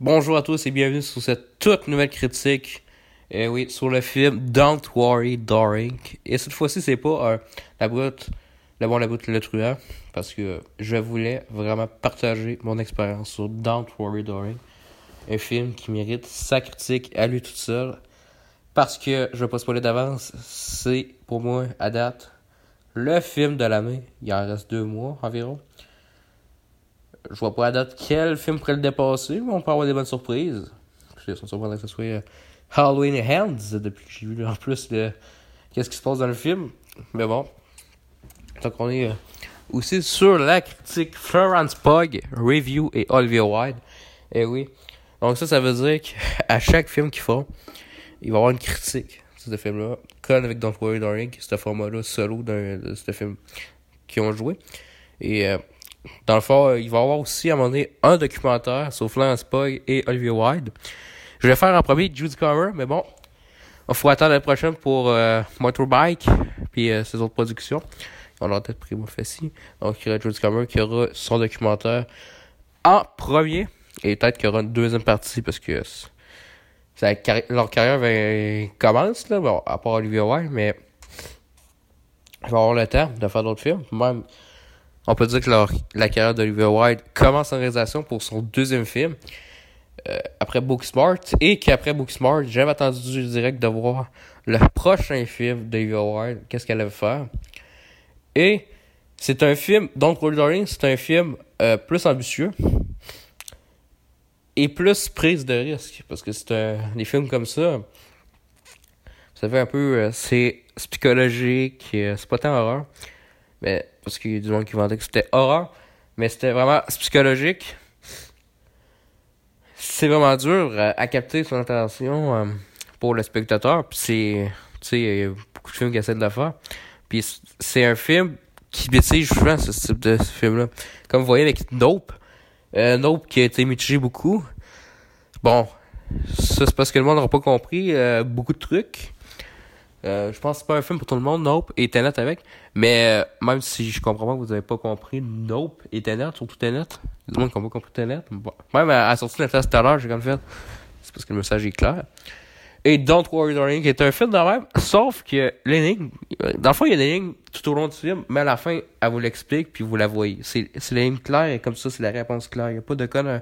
Bonjour à tous et bienvenue sur cette toute nouvelle critique. Eh oui, sur le film Don't Worry Darling. Et cette fois-ci, c'est pas euh, la brute, le bon, la brute, le truand. Parce que je voulais vraiment partager mon expérience sur Don't Worry Darling. Un film qui mérite sa critique à lui tout seul. Parce que, je vais pas spoiler d'avance, c'est pour moi, à date, le film de l'année. Il en reste deux mois environ. Je vois pas à date quel film pourrait le dépasser, mais on peut avoir des bonnes surprises. Je suis surprenant que ce soit euh, Halloween Hands, depuis que j'ai vu en plus le... qu'est-ce qui se passe dans le film. Mais bon. Donc on est euh, aussi sur la critique Florence Pug, Review et Olivia Wilde. Eh oui. Donc ça, ça veut dire qu'à chaque film qu'ils font, il va y avoir une critique sur ce film-là. Comme avec Don't Worry Darling, ce format-là solo de ce film qu'ils ont joué. Et euh, dans le fond, euh, il va y avoir aussi à un moment donné un documentaire sur Florence Pugh et Olivia Wilde. Je vais faire en premier Judy Comer, mais bon, il faut attendre la prochaine pour euh, Motorbike puis euh, ses autres productions. On aura peut-être pris Fassi. Donc, il y aura Judy Comer qui aura son documentaire en premier. Et peut-être qu'il y aura une deuxième partie parce que leur carrière commence, là, bon, à part Olivia Wilde, mais il va avoir le temps de faire d'autres films. On peut dire que la carrière d'Olivia Wilde commence en réalisation pour son deuxième film. Euh, après Booksmart et qu'après Booksmart, j'avais attendu direct de voir le prochain film d'Olivia Wilde, qu'est-ce qu'elle allait faire. Et c'est un film, donc World Darling, c'est un film euh, plus ambitieux et plus prise de risque parce que c'est un des films comme ça. Ça fait un peu, euh, c'est psychologique, c'est pas tant horreur. Mais, parce qu'il y a du monde qui vendait que c'était horreur. Mais c'était vraiment psychologique. C'est vraiment dur à, capter son attention euh, pour le spectateur. Puis c'est. Tu sais, il y a beaucoup de films qui essaient de le faire. Puis c'est un film qui je souvent ce type de film-là. Comme vous voyez avec Nope. Euh, nope qui a été mitigé beaucoup. Bon, ça c'est parce que le monde n'aura pas compris euh, beaucoup de trucs. Euh, je pense que c'est pas un film pour tout le monde, Nope et Tenet avec. Mais euh, même si je comprends pas que vous avez pas compris Nope et Tenet, surtout Tenet. A des gens qui n'ont pas compris Tenet. Même à la sortie de la classe tout à l'heure, j'ai comme fait. C'est parce que le message est clair. Et Don't Worry Darling, qui est un film de même, sauf que l'énigme, dans le fond, il y a une énigme tout au long du film, mais à la fin, elle vous l'explique, puis vous la voyez. C'est, l'énigme claire, et comme ça, c'est la réponse claire. Il n'y a pas de cas un,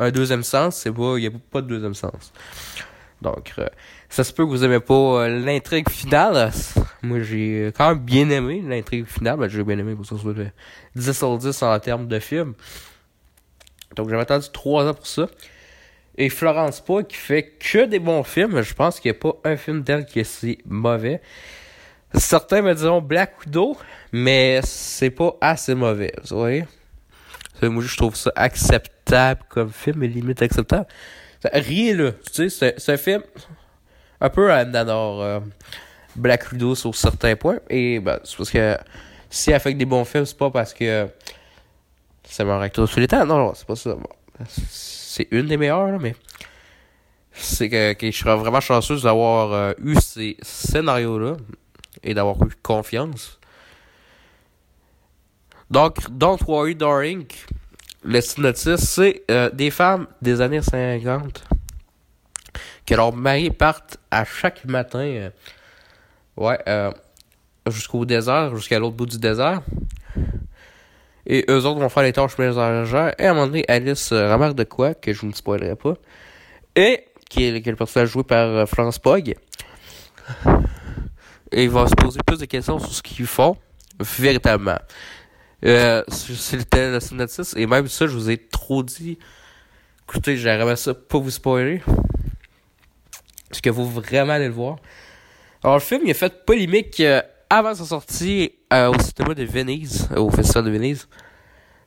un deuxième sens, c'est pas, il n'y a pas de deuxième sens. Donc, euh, ça se peut que vous aimez pas euh, l'intrigue finale. Moi, j'ai quand même bien aimé l'intrigue finale. Ben, j'ai bien aimé pour ça soit 10 sur 10 en termes de film. Donc, j'avais attendu 3 ans pour ça. Et Florence Pugh qui fait que des bons films. Je pense qu'il n'y a pas un film d'elle qui est si mauvais. Certains me diront Black Widow, mais c'est pas assez mauvais. Vous voyez? Moi, je trouve ça acceptable comme film, mais limite acceptable. Rien là. Tu sais, c'est un film un peu à Nanor euh, Black Widow sur certains points. Et ben, c'est parce que si elle fait des bons films, c'est pas parce que c'est un acteur sur les temps. Non, non, c'est pas ça. c'est une des meilleures, mais c'est que, je serais vraiment chanceuse d'avoir euh, eu ces scénarios-là et d'avoir eu confiance. Donc, Don't Worry Darling, le synopsis, c'est euh, des femmes des années 50 que leurs maris partent à chaque matin euh, ouais, euh, jusqu'au désert, jusqu'à l'autre bout du désert. Et eux autres vont faire les tâches ménagères. Et à un moment donné, Alice remarque de quoi, que je ne spoilerai pas. Et qui est, le personnage joué par Florence Pogg. Et il va se poser plus de questions sur ce qu'ils font véritablement. Euh, C'était le synopsis. Et même ça, je vous ai trop dit. Écoutez, j'aimerais ça pas vous spoiler. Parce que vous vraiment aller le voir. Alors, le film, il a fait polémique euh, avant sa sortie euh, au cinéma de Venise, au Festival de Venise.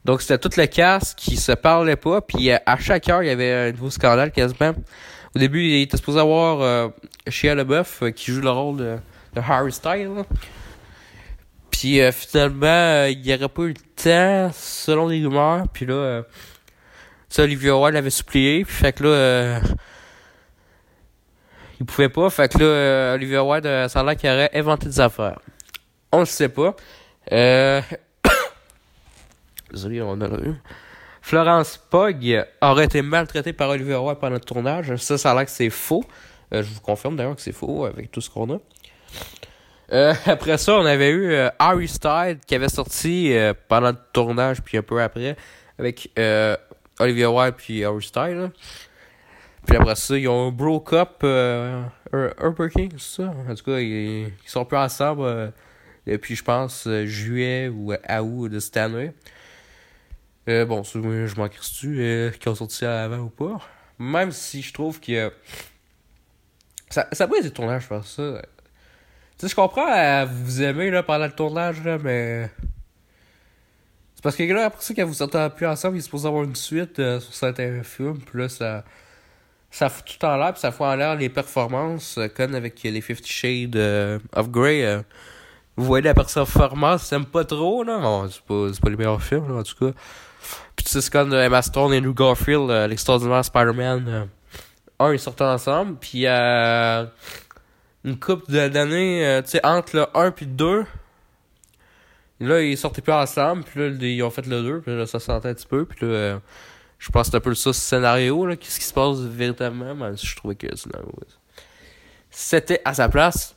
Donc, c'était toute le cast qui se parlait pas. Puis, à chaque heure, il y avait un nouveau scandale quasiment. Au début, il était supposé avoir Shia LaBeouf qui joue le rôle de, de Harry Styles. Puis euh, finalement, euh, il n'y aurait pas eu le temps, selon les rumeurs. Puis là, euh, ça, Olivia Wilde avait supplié. Puis fait que là, il pouvait pas. Fait que là, Olivia Wilde, ça a l'air qu'il aurait inventé des affaires. On le sait pas. Désolé, on a eu. Florence Pugh aurait été maltraitée par Olivier Roy pendant le tournage. Ça, ça a l'air que c'est faux. je vous confirme d'ailleurs que c'est faux avec tout ce qu'on a. après ça, on avait eu Harry Styles qui avait sorti pendant le tournage, puis un peu après, avec Olivia Wilde puis Harry Styles. Puis après ça, ils ont broke up euh, Burger King, c'est ça? En tout cas, ils, sont plus ensemble euh, depuis, je pense, euh, juillet ou août de cette année. Euh, bon, je m'en euh, qu'ils ont sorti avant ou pas? Même si je trouve que. Ça, ça peut être du tournage, je pense ça. Tu sais, je comprends, vous aimez là, pendant le tournage, là, mais. C'est parce que là, après ça, quand vous sortez plus ensemble, il est supposé avoir une suite sur certains films, puis là, ça ça fout tout en l'air, puis ça fout en l'air les performances, euh, comme avec les Fifty Shades euh, of Grey. Euh. vous voyez la performance, t'aimes pas trop, là. Bon, c'est pas, pas les meilleurs films, là, en tout cas. Puis tu sais, c'est comme Emma Stone et Andrew Garfield, l'extraordinaire Spider-Man. un, ils sortent ensemble, puis une couple d'années, tu sais, entre le 1 puis le 2. Là, ils sortaient plus ensemble, puis là, ils ont fait le 2, puis là, ça sentait un petit peu, puis là je pense que c'est un peu ça, ce scénario, là. Qu'est-ce qui se passe véritablement, si je trouvais que c'était à sa place.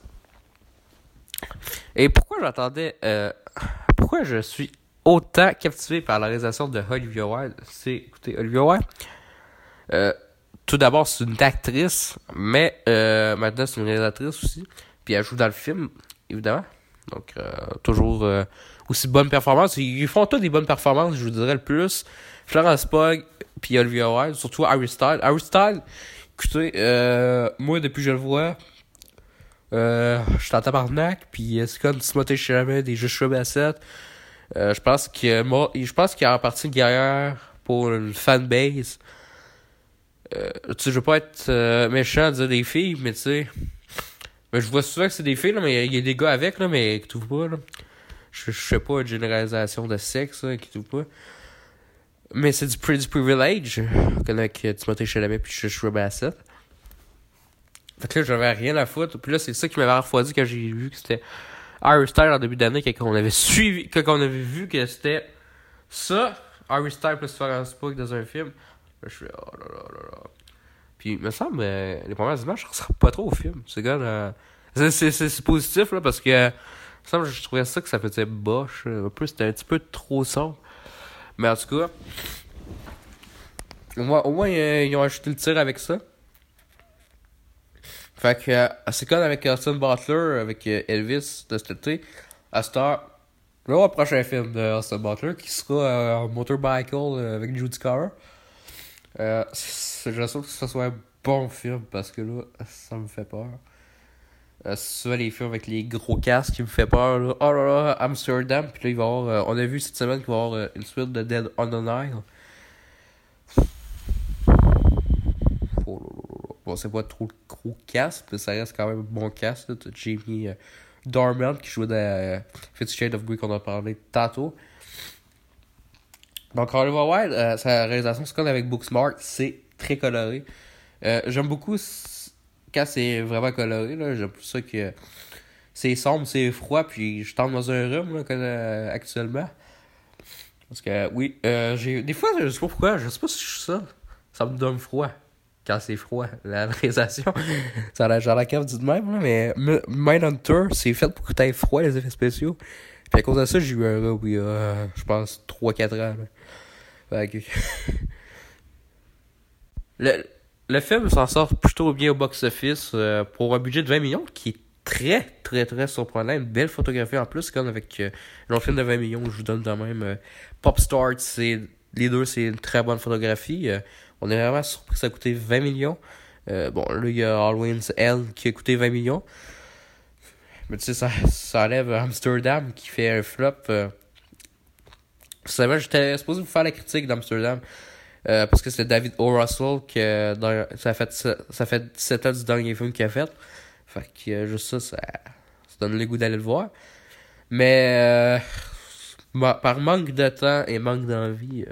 Et pourquoi j'attendais, euh, pourquoi je suis autant captivé par la réalisation de Olivia Wilde, c'est, écoutez, Olivia Wilde, euh, tout d'abord, c'est une actrice, mais euh, maintenant, c'est une réalisatrice aussi. Puis elle joue dans le film, évidemment. Donc, euh, toujours euh, aussi bonne performance. Ils font tous des bonnes performances, je vous dirais le plus. Florence Pugh, puis Olivia Wilde, surtout Harry Styles. Harry Styles, écoutez, euh, moi, depuis que je le vois, euh, je suis en tabarnak, puis c'est comme Timothée Chalamet, des Joshua Bassett. Euh, je pense que moi, je pense qu'il y a en partie guerrière pour une fanbase. Euh, tu sais, je veux pas être euh, méchant à dire des filles, mais tu sais. Mais je vois souvent que c'est des filles, là, mais il y a des gars avec, là, mais qui trouvent pas, là. Je, fais pas une généralisation de sexe, là, qui trouvent pas. Mais c'est du, du privilege. Avec Timothée Chalamet puis Joshua Bassett. Fait que là, j'avais rien à foutre. Puis là, c'est ça qui m'avait refroidi quand j'ai vu que c'était Harry Styles en début d'année, quand on avait suivi, quand on avait vu que c'était ça, Harry Styles plus Florence Pugh dans un film. Je suis oh là là là là. Puis, il me semble, euh, les premières images, je ressemble pas trop au film. C'est euh, c'est positif, là, parce que, semble, je trouvais ça que ça faisait boche. Un peu, c'était un petit peu trop sombre. Mais en tout cas, au moins, euh, ils ont ajouté le tir avec ça. Fait que euh, c'est comme avec Austin Butler, avec euh, Elvis de cet été. À Star, le prochain film de Austin Butler qui sera Motorbicycle avec Judy Carr. Euh, J'espère que ce soit un bon film parce que là, ça me fait peur. Euh, souvent les films avec les gros casques qui me fait peur. Oh là là, Amsterdam. Puis là, il va avoir. Euh, on a vu cette semaine qu'il va y avoir euh, une suite de Dead on the Nile. Oh bon, c'est pas trop gros casque, mais ça reste quand même un bon casque. T'as Jamie Dorman qui jouait dans Fifty Shades of Grey qu'on a parlé tantôt. Donc, Oliver Wilde, sa réalisation, c'est comme avec Booksmart, c'est très coloré. J'aime beaucoup quand c'est vraiment coloré, j'aime plus ça que c'est sombre, c'est froid, puis je tombe dans un rhume là, euh, actuellement. Parce que oui, euh, j'ai. Des fois, je sais pas pourquoi, je sais pas si je suis ça. Ça me donne froid. Quand c'est froid, la réalisation. ça a genre la cave du même, là, mais Mindhunter, c'est fait pour que t'aies froid les effets spéciaux. Puis à cause de ça, j'ai eu un rhume il y a, je pense, 3-4 ans. Là. Fait que... le, le film s'en sort plutôt bien au box-office euh, pour un budget de 20 millions qui est très, très, très surprenant. Une belle photographie en plus, comme avec euh, un film de 20 millions, je vous donne quand même euh, Pop Start, c'est les deux, c'est une très bonne photographie. on est vraiment surpris que ça a coûté 20 millions. bon, là, il y a Halloween's Hell qui a coûté 20 millions. Mais tu sais, ça, ça enlève Amsterdam qui fait un flop. vous savez, j'étais supposé vous faire la critique d'Amsterdam. Euh, parce que c'est David O. Russell que ça, fait, ça, fait 17 ans du dernier film qu'il a fait. Fait que euh, juste ça, ça, donne le goût d'aller le voir. Mais euh, par manque de temps et manque d'envie,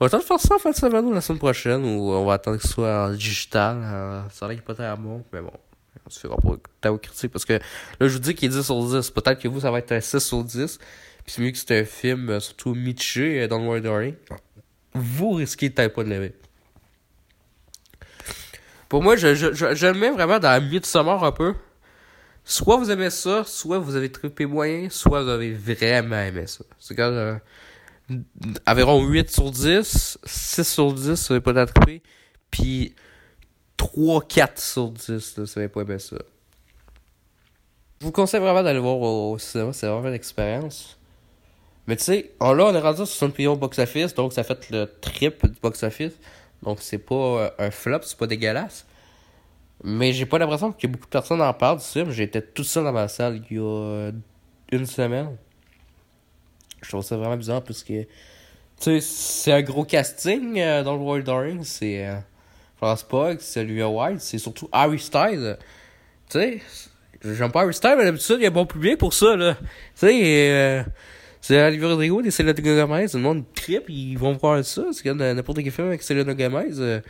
on va attendre faire ça en fin de semaine ou la semaine prochaine ou on va attendre que ce soit en digital. ça a l'air pas très bon, mais bon. On se fera pas aux critiques parce que là je vous dis qu'il est 10 sur 10. Peut-être que vous ça va être un 6 sur 10. Puis c'est mieux que c'est un film surtout Miché dans le World vous risquez peut-être pas de l'aimer. Pour moi, je, le mets vraiment dans la Midsommar un peu. Soit vous aimez ça, soit vous avez trippé moyen, soit vous avez vraiment aimé ça. C'est quand euh, environ 8 sur 10, 6 sur 10, vous avez pas trippé, puis 3, 4 sur 10, là, avez pas aimé ça. Je vous conseille vraiment d'aller voir au cinéma, c'est vraiment une expérience. Mais tu sais, là, on est rendu à 60 millions au box-office, donc ça fait le triple du box-office. Donc c'est pas euh, un flop, c'est pas dégueulasse. Mais j'ai pas l'impression que beaucoup de personnes en parlent du film. J'étais tout seul dans ma salle il y a une semaine. Je trouve ça vraiment bizarre parce que. Tu sais, c'est un gros casting euh, dans le World Daring. C'est euh, Florence Pugh, c'est Olivia Wilde, c'est surtout Harry Styles. Tu sais, j'aime pas Harry Styles, mais d'habitude, il y a bon public pour ça, là. Tu sais, euh, c'est Olivia Rodrigo et Selena Gomez. Le monde trip, ils vont voir ça. C'est comme n'importe quel film avec Selena Gomez. Il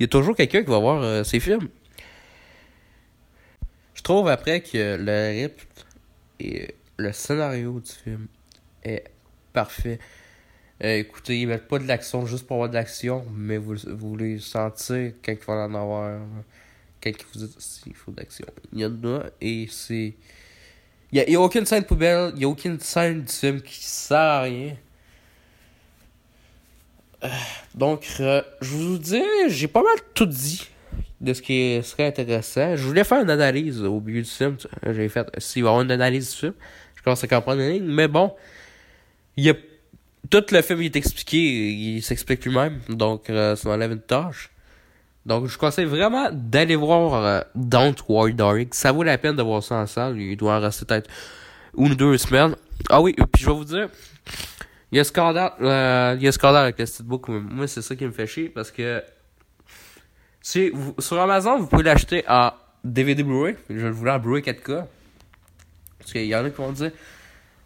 y a toujours quelqu'un qui va voir ces films. Je trouve après que le rythme et le scénario du film est parfait. Euh, écoutez, ils mettent pas de l'action juste pour avoir de l'action, mais vous, voulez sentir quand il va en avoir. Quand vous faut de l'action. Il y en a et c'est. Il n'y a, a, aucune scène poubelle, il n'y a aucune scène du film qui sert à rien. Euh, donc, euh, je vous dis, j'ai pas mal tout dit de ce qui serait intéressant. Je voulais faire une analyse au milieu du film. J'ai fait, s'il va y avoir une analyse du film, je commence à comprendre la ligne. Mais bon, il a, tout le film il est expliqué, il s'explique lui-même. Donc, euh, ça m'enlève une tâche. Donc, je conseille vraiment d'aller voir euh, Don't Worry Darling. Ça vaut la peine de voir ça en salle. Il doit en rester peut-être une ou deux semaines. Ah oui, puis je vais vous dire, il y a scandale, euh, il y a scandale avec le steelbook. Moi, c'est ça qui me fait chier parce que sur Amazon, vous pouvez l'acheter en DVD Blu-ray. Je le voulais en Blu-ray 4K. Parce qu'il y en a qui vont dire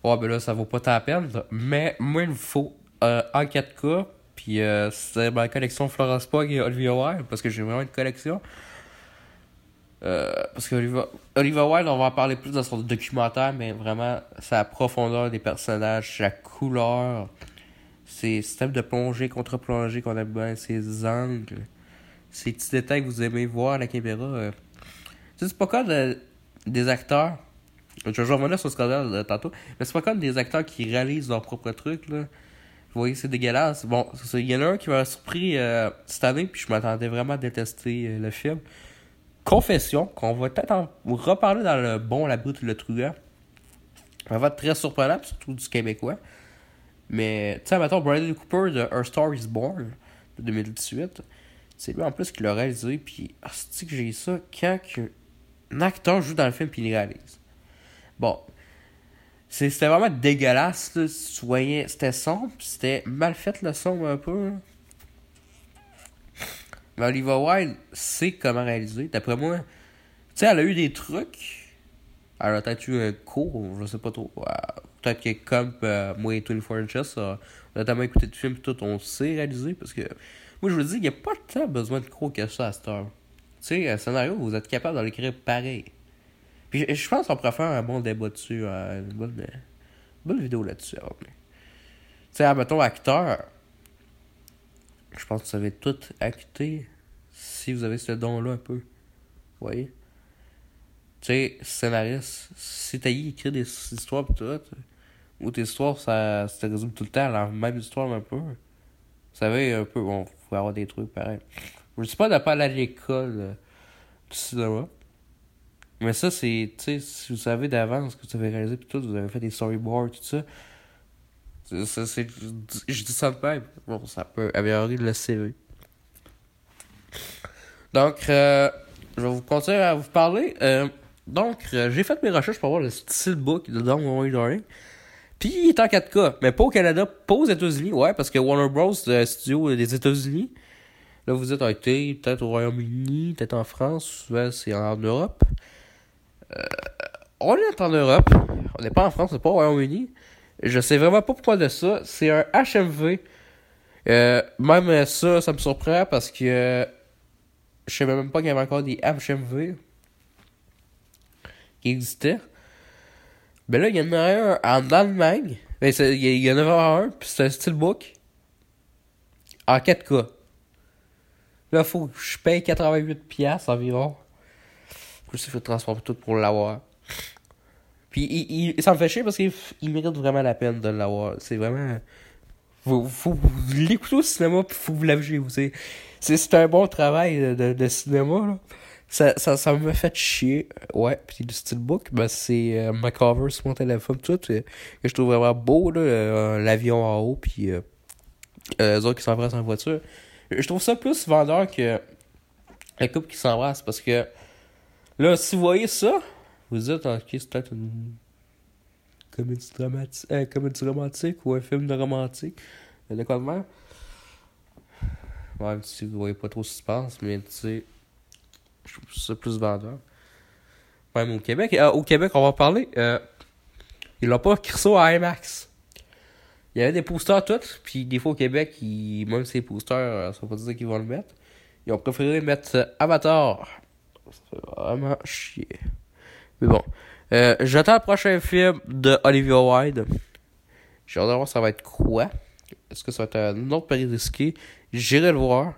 Ouais, ben là, ça vaut pas ta peine. Mais moi, il me faut euh, en 4K. Puis euh, c'est ma collection Florence Pog et Olivia Wilde. Parce que j'ai vraiment une collection. Euh, parce que Olivia, Wilde, on va en parler plus dans son documentaire. Mais vraiment, sa profondeur des personnages, sa couleur, ses systèmes de plongée, contre-plongée qu'on aime bien, ses angles ces petits détails que vous aimez voir à la caméra. Euh. C'est pas comme des acteurs. Je vais revenir sur ce scandale euh, tantôt. Mais c'est pas comme des acteurs qui réalisent leur propre truc. Là. Vous voyez, c'est dégueulasse. Bon, il y en a un qui m'a surpris euh, cette année, puis je m'attendais vraiment à détester le film. Confession, qu'on va peut-être en reparler dans le bon, la brute, le truand. Ça va être très surprenant, surtout du québécois. Mais, tu sais, mettons, Bradley Cooper de A Star is Born de 2018. C'est lui en plus qui l'a réalisé, puis c'est que j'ai ça quand un acteur joue dans le film puis il réalise. Bon, c'était vraiment dégueulasse, c'était sombre, c'était mal fait le son un peu. Mais Oliver Wilde sait comment réaliser. D'après moi, tu sais, elle a eu des trucs. Elle a peut-être eu un cours, je sais pas trop. Peut-être que comme euh, moi et 24 Inches, on a notamment écouté le film tout, on sait réaliser parce que moi, je vous dis, il n'y a pas tant besoin de croire que ça à cette heure. Tu sais, un scénario, vous êtes capable de l'écrire pareil. Puis je, pense qu'on pourrait faire un bon débat dessus, euh, une bonne, bonne vidéo là-dessus. Tu sais, mettons, acteur, je pense que vous savez tout acter si vous avez ce don-là un peu. Vous voyez? Tu sais, scénariste, si t'as écrit des histoires pis tout, ou tes histoires, ça, ça te résume tout le temps à la même histoire un peu. Vous savez, un peu, bon, faut avoir des trucs pareils. Je dis pas de pas aller à l'école euh, du cinéma. Mais ça, c'est, tu sais, si vous savez d'avance que vous avez réalisé, puis tout, vous avez fait des storyboards, tout ça. ça c'est, je dis ça de même. Bon, ça peut améliorer le CV. Donc, euh, je vais vous continuer à vous parler. Euh, donc, euh, j'ai fait mes recherches pour voir le steelbook de Don Warren puis il est en 4K, mais pas au Canada, pas aux États-Unis, ouais, parce que Warner Bros. le studio des États-Unis. Là, vous êtes été peut-être au Royaume-Uni, peut-être en France, ouais, c'est en Europe. Euh, on est en Europe, on n'est pas en France, on n'est pas au Royaume-Uni. Je sais vraiment pas pourquoi de ça. C'est un HMV. Euh, même ça, ça me surprend parce que je savais même pas qu'il y avait encore des HMV qui existaient. Ben là, il y en a un en Allemagne. Ben, il y en a un, puis c'est un steelbook. En 4K. Là, faut que je paye 88$ environ. Plus, il faut transformer tout pour l'avoir. Puis, il, il, ça me fait chier parce qu'il mérite vraiment la peine de l'avoir. C'est vraiment. Faut, faut l'écouter au cinéma, puis faut vous l'aviez vous C'est un bon travail de, de, cinéma, là. Ça, ça, ça me fait chier. Ouais, puis le steelbook, ben, c'est euh, ma cover sur mon téléphone, tout, que je trouve vraiment beau, là, euh, l'avion en haut, puis euh, euh, les autres qui s'embrassent en voiture. Je trouve ça plus vendeur que la couple qui s'embrasse, parce que là, si vous voyez ça, vous dites, ok, c'est peut-être une comédie dramatique, euh, comédie romantique ou un film de romantique. De quoi de même? Ouais, si vous voyez pas trop ce qui se passe, mais tu sais, je trouve ça plus vendeur. Même au Québec. Euh, au Québec, on va parler. Euh, il n'a pas ça à IMAX. Il y avait des posters tous, puis des fois au Québec, ils, même ces posters, ça veut pas dire qu'ils vont le mettre. Ils ont préféré mettre Avatar. Ça fait vraiment chier. Mais bon. Euh, J'attends le prochain film de Olivia Wilde. J'ai hâte de voir ça va être quoi. Est-ce que ça va être un autre pari risqué? J'irai le voir.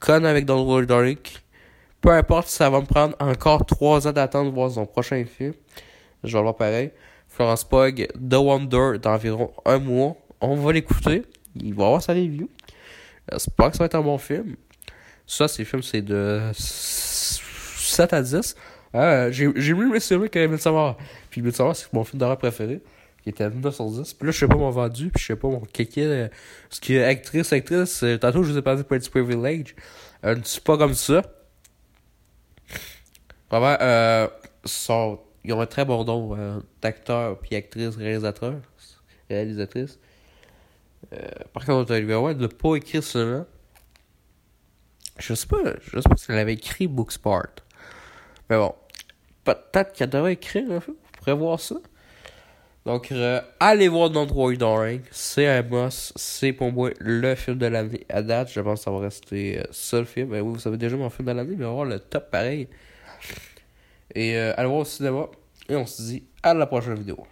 Con avec Donald Dark. Peu importe si ça va me prendre encore 3 ans d'attendre de voir son prochain film. Je vais le voir pareil. Florence Pug, The Wonder, d'environ un mois. On va l'écouter. Il va avoir sa review. J'espère que ça va être un bon film. Ça, ces films, c'est de 7 à 10. Ah, j'ai mieux celui que Midsommar. Puis Midsommar, c'est mon film d'horreur préféré. Qui était à 9 sur 10. Puis là, je sais pas mon vendu. Puis je sais pas mon kéké. Euh, ce qui est actrice, actrice. Euh, tantôt, je vous ai parlé de Pretty Privilege. Euh, c'est pas comme ça. Vraiment, euh, ils ont un très bon nom euh, d'acteurs, puis actrices, réalisateurs, réalisatrices. Par contre, Olivia Wilde n'a pas écrit cela. Je sais pas, je sais pas si elle avait écrit Booksport. Mais bon, peut-être qu'elle devrait écrire un peu. Vous pourrez voir ça. Donc, euh, allez voir Worry Darling. C'est un boss. C'est pour moi le film de l'année à date. Je pense que ça va rester euh, ça film. Mais oui, vous savez déjà mon film de l'année, mais on va voir le top pareil. Et euh, allez voir au cinéma. Et on se dit à la prochaine vidéo.